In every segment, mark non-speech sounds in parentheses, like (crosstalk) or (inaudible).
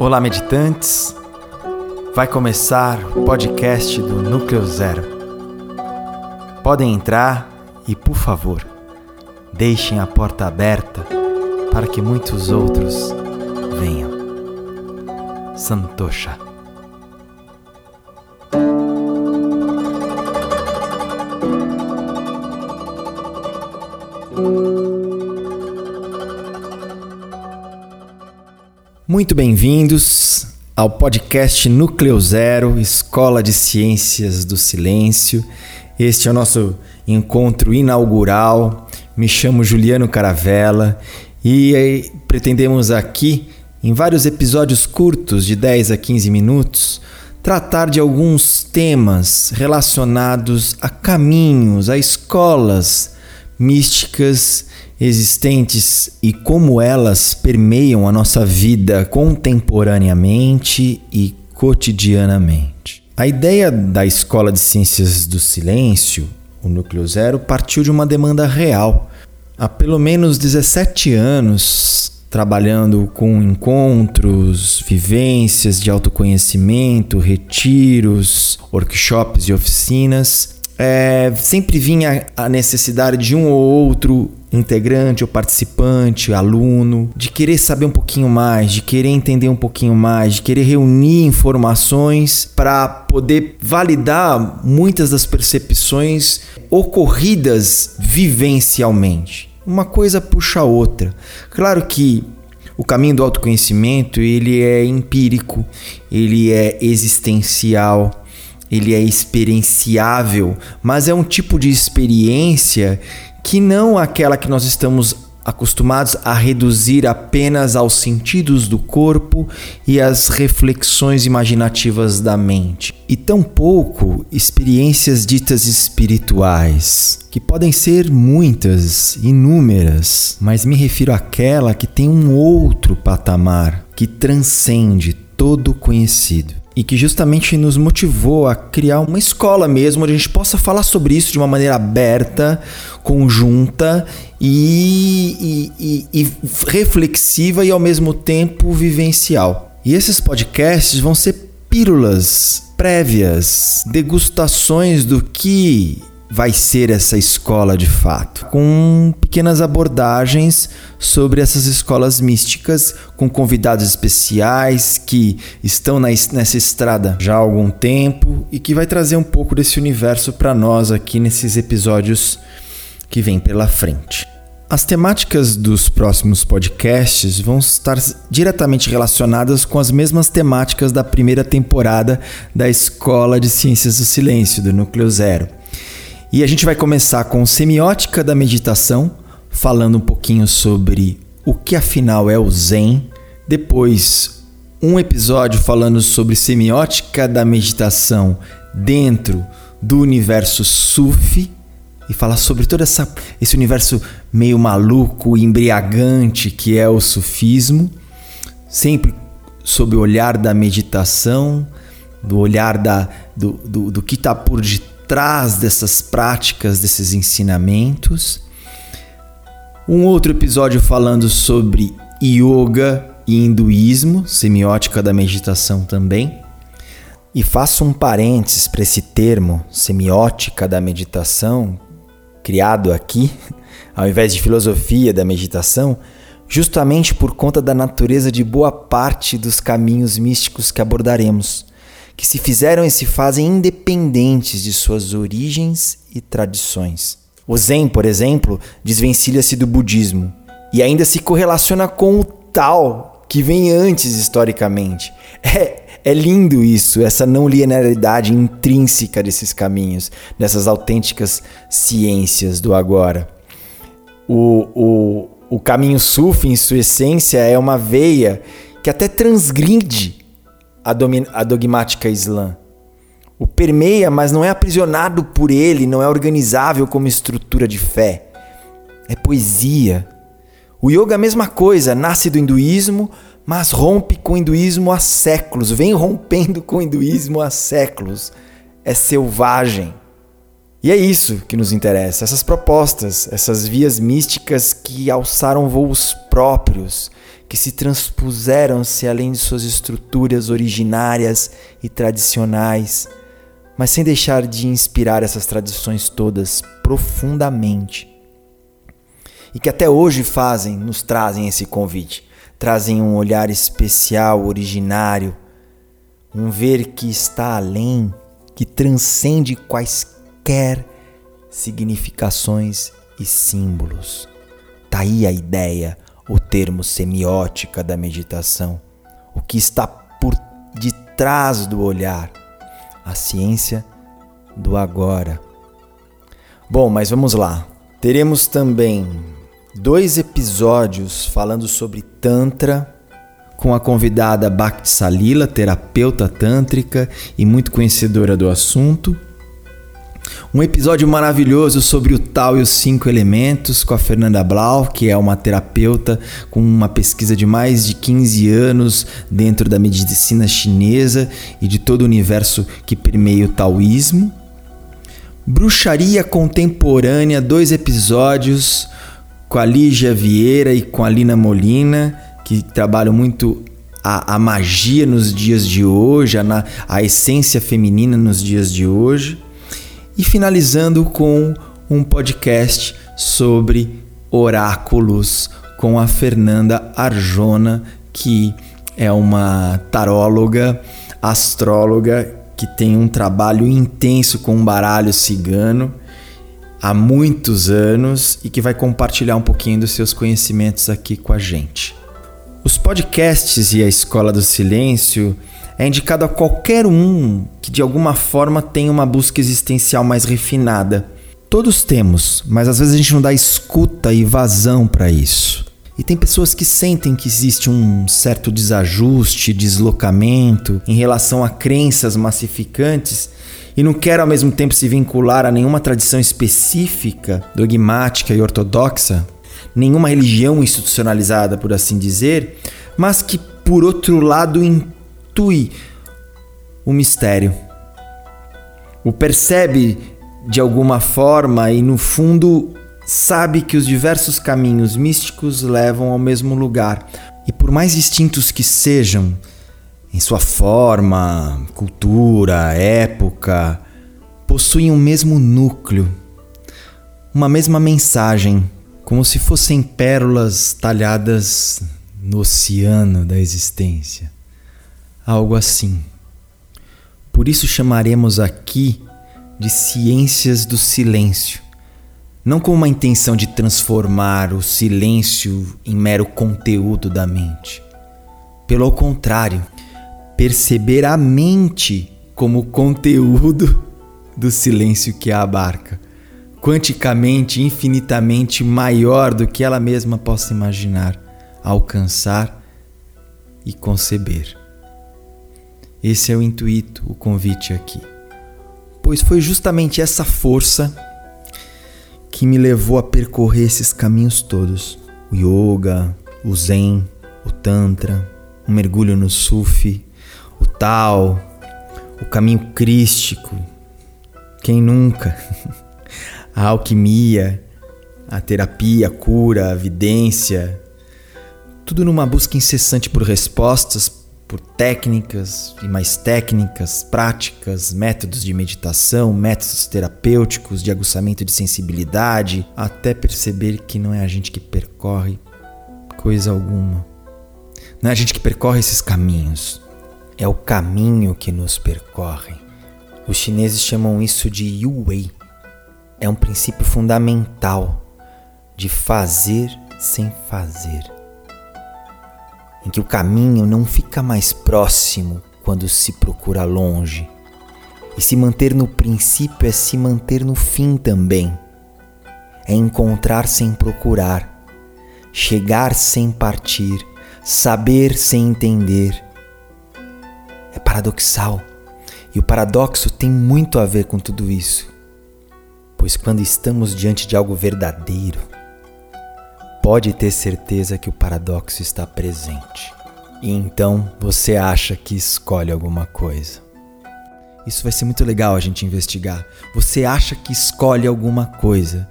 Olá, meditantes! Vai começar o podcast do Núcleo Zero. Podem entrar e, por favor, deixem a porta aberta para que muitos outros venham. Santosha. Muito bem-vindos ao podcast Núcleo Zero, Escola de Ciências do Silêncio. Este é o nosso encontro inaugural. Me chamo Juliano Caravella e pretendemos aqui, em vários episódios curtos de 10 a 15 minutos, tratar de alguns temas relacionados a caminhos, a escolas místicas existentes e como elas permeiam a nossa vida contemporaneamente e cotidianamente. A ideia da Escola de Ciências do Silêncio, o Núcleo Zero, partiu de uma demanda real. Há pelo menos 17 anos, trabalhando com encontros, vivências de autoconhecimento, retiros, workshops e oficinas, é, sempre vinha a necessidade de um ou outro integrante ou participante, aluno, de querer saber um pouquinho mais, de querer entender um pouquinho mais, de querer reunir informações para poder validar muitas das percepções ocorridas vivencialmente. Uma coisa puxa a outra. Claro que o caminho do autoconhecimento, ele é empírico, ele é existencial, ele é experienciável, mas é um tipo de experiência que não aquela que nós estamos acostumados a reduzir apenas aos sentidos do corpo e às reflexões imaginativas da mente, e tampouco experiências ditas espirituais, que podem ser muitas, inúmeras, mas me refiro àquela que tem um outro patamar que transcende todo conhecido e que justamente nos motivou a criar uma escola mesmo, onde a gente possa falar sobre isso de uma maneira aberta, conjunta e, e, e, e reflexiva e ao mesmo tempo vivencial. E esses podcasts vão ser pílulas prévias, degustações do que vai ser essa escola de fato, com pequenas abordagens sobre essas escolas místicas, com convidados especiais que estão nessa estrada já há algum tempo e que vai trazer um pouco desse universo para nós aqui nesses episódios que vem pela frente. As temáticas dos próximos podcasts vão estar diretamente relacionadas com as mesmas temáticas da primeira temporada da Escola de Ciências do Silêncio, do Núcleo Zero. E a gente vai começar com semiótica da meditação, falando um pouquinho sobre o que afinal é o Zen. Depois, um episódio falando sobre semiótica da meditação dentro do universo Sufi e falar sobre todo essa, esse universo meio maluco, embriagante que é o sufismo, sempre sob o olhar da meditação, do olhar da, do, do, do que está por detrás trás dessas práticas, desses ensinamentos. Um outro episódio falando sobre yoga e hinduísmo, semiótica da meditação também. E faço um parênteses para esse termo, semiótica da meditação, criado aqui, (laughs) ao invés de filosofia da meditação, justamente por conta da natureza de boa parte dos caminhos místicos que abordaremos que se fizeram e se fazem independentes de suas origens e tradições. O Zen, por exemplo, desvencilha-se do budismo e ainda se correlaciona com o Tao, que vem antes historicamente. É, é lindo isso, essa não linearidade intrínseca desses caminhos, dessas autênticas ciências do agora. O, o, o caminho Sufi, em sua essência, é uma veia que até transgride a, a dogmática islã. O permeia, mas não é aprisionado por ele, não é organizável como estrutura de fé. É poesia. O yoga é a mesma coisa, nasce do hinduísmo, mas rompe com o hinduísmo há séculos, vem rompendo com o hinduísmo há séculos. É selvagem. E é isso que nos interessa, essas propostas, essas vias místicas que alçaram voos próprios, que se transpuseram-se além de suas estruturas originárias e tradicionais, mas sem deixar de inspirar essas tradições todas profundamente. E que até hoje fazem, nos trazem esse convite, trazem um olhar especial, originário, um ver que está além, que transcende quaisquer significações e símbolos. Tá aí a ideia o termo semiótica da meditação, o que está por detrás do olhar, a ciência do agora. Bom, mas vamos lá. Teremos também dois episódios falando sobre Tantra com a convidada Bhakti Salila, terapeuta tântrica e muito conhecedora do assunto. Um episódio maravilhoso sobre o tal e os cinco elementos com a Fernanda Blau, que é uma terapeuta com uma pesquisa de mais de 15 anos dentro da medicina chinesa e de todo o universo que permeia o taoísmo. Bruxaria Contemporânea, dois episódios com a Lígia Vieira e com a Lina Molina, que trabalham muito a, a magia nos dias de hoje, a, a essência feminina nos dias de hoje e finalizando com um podcast sobre oráculos com a Fernanda Arjona, que é uma taróloga, astróloga que tem um trabalho intenso com o baralho cigano há muitos anos e que vai compartilhar um pouquinho dos seus conhecimentos aqui com a gente. Os podcasts e a Escola do Silêncio é indicado a qualquer um que de alguma forma tenha uma busca existencial mais refinada. Todos temos, mas às vezes a gente não dá escuta e vazão para isso. E tem pessoas que sentem que existe um certo desajuste, deslocamento em relação a crenças massificantes e não quer ao mesmo tempo se vincular a nenhuma tradição específica, dogmática e ortodoxa, nenhuma religião institucionalizada, por assim dizer, mas que por outro lado intui o mistério. O percebe de alguma forma e, no fundo, sabe que os diversos caminhos místicos levam ao mesmo lugar. E por mais distintos que sejam, em sua forma, cultura, época, possuem o mesmo núcleo, uma mesma mensagem, como se fossem pérolas talhadas no oceano da existência algo assim. Por isso chamaremos aqui de ciências do silêncio, não com uma intenção de transformar o silêncio em mero conteúdo da mente. Pelo contrário, perceber a mente como conteúdo do silêncio que a abarca, quanticamente, infinitamente maior do que ela mesma possa imaginar, alcançar e conceber. Esse é o intuito, o convite aqui. Pois foi justamente essa força que me levou a percorrer esses caminhos todos: o yoga, o zen, o tantra, um mergulho no sufi, o tal, o caminho crístico. Quem nunca? (laughs) a alquimia, a terapia, a cura, a vidência, tudo numa busca incessante por respostas por técnicas e mais técnicas, práticas, métodos de meditação, métodos terapêuticos, de aguçamento de sensibilidade, até perceber que não é a gente que percorre coisa alguma. Não é a gente que percorre esses caminhos, é o caminho que nos percorre. Os chineses chamam isso de Yu Wei. É um princípio fundamental de fazer sem fazer em que o caminho não fica mais próximo quando se procura longe. E se manter no princípio é se manter no fim também. É encontrar sem procurar, chegar sem partir, saber sem entender. É paradoxal. E o paradoxo tem muito a ver com tudo isso. Pois quando estamos diante de algo verdadeiro, pode ter certeza que o paradoxo está presente. E então você acha que escolhe alguma coisa. Isso vai ser muito legal a gente investigar. Você acha que escolhe alguma coisa,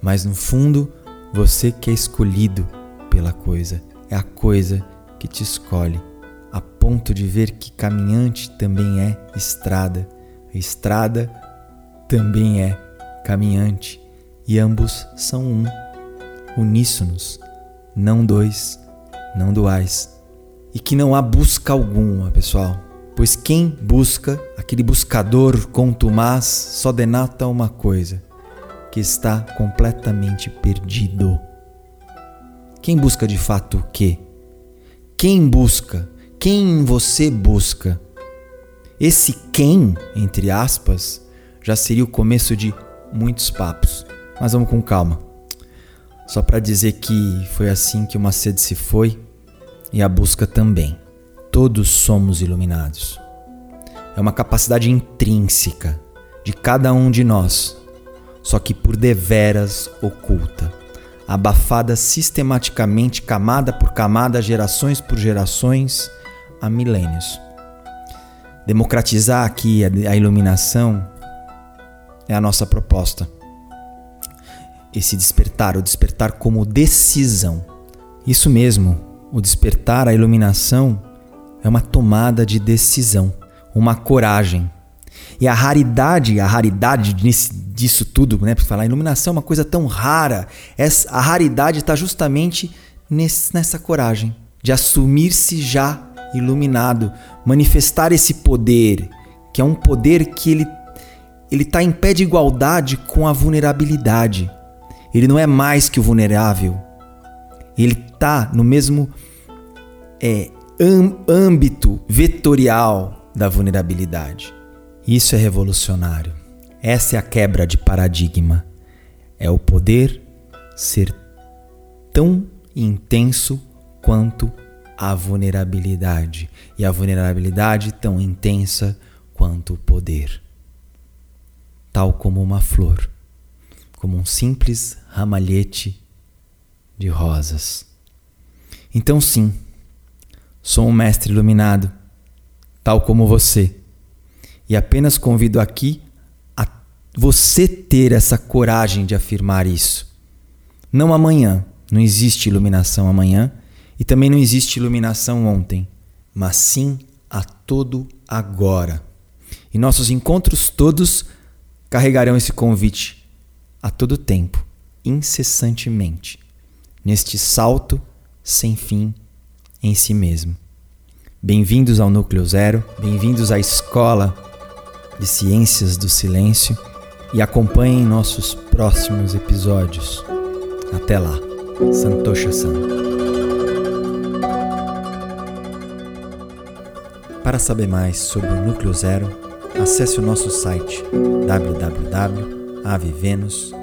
mas no fundo você que é escolhido pela coisa é a coisa que te escolhe, a ponto de ver que caminhante também é estrada, a estrada também é caminhante, e ambos são um, uníssonos, não dois, não duais. E que não há busca alguma, pessoal, pois quem busca, aquele buscador contumaz, só denota uma coisa: que está completamente perdido. Quem busca de fato o quê? Quem busca? Quem você busca? Esse quem, entre aspas, já seria o começo de muitos papos. Mas vamos com calma. Só para dizer que foi assim que o Macedo se foi e a busca também. Todos somos iluminados. É uma capacidade intrínseca de cada um de nós, só que por deveras oculta abafada sistematicamente, camada por camada, gerações por gerações, há milênios. Democratizar aqui a iluminação é a nossa proposta. Esse despertar, o despertar como decisão. Isso mesmo, o despertar, a iluminação é uma tomada de decisão, uma coragem e a raridade, a raridade disso tudo, né? Porque falar iluminação é uma coisa tão rara. Essa, a raridade está justamente nessa coragem de assumir-se já iluminado, manifestar esse poder, que é um poder que ele ele está em pé de igualdade com a vulnerabilidade. Ele não é mais que o vulnerável. Ele está no mesmo é, âmbito vetorial da vulnerabilidade. Isso é revolucionário. Essa é a quebra de paradigma. É o poder ser tão intenso quanto a vulnerabilidade, e a vulnerabilidade tão intensa quanto o poder. Tal como uma flor, como um simples ramalhete de rosas. Então, sim, sou um mestre iluminado, tal como você e apenas convido aqui a você ter essa coragem de afirmar isso. Não amanhã, não existe iluminação amanhã e também não existe iluminação ontem, mas sim a todo agora. E nossos encontros todos carregarão esse convite a todo tempo, incessantemente, neste salto sem fim em si mesmo. Bem-vindos ao Núcleo Zero, bem-vindos à escola de Ciências do Silêncio e acompanhem nossos próximos episódios. Até lá. Santosha San. Para saber mais sobre o Núcleo Zero, acesse o nosso site avivenus.com.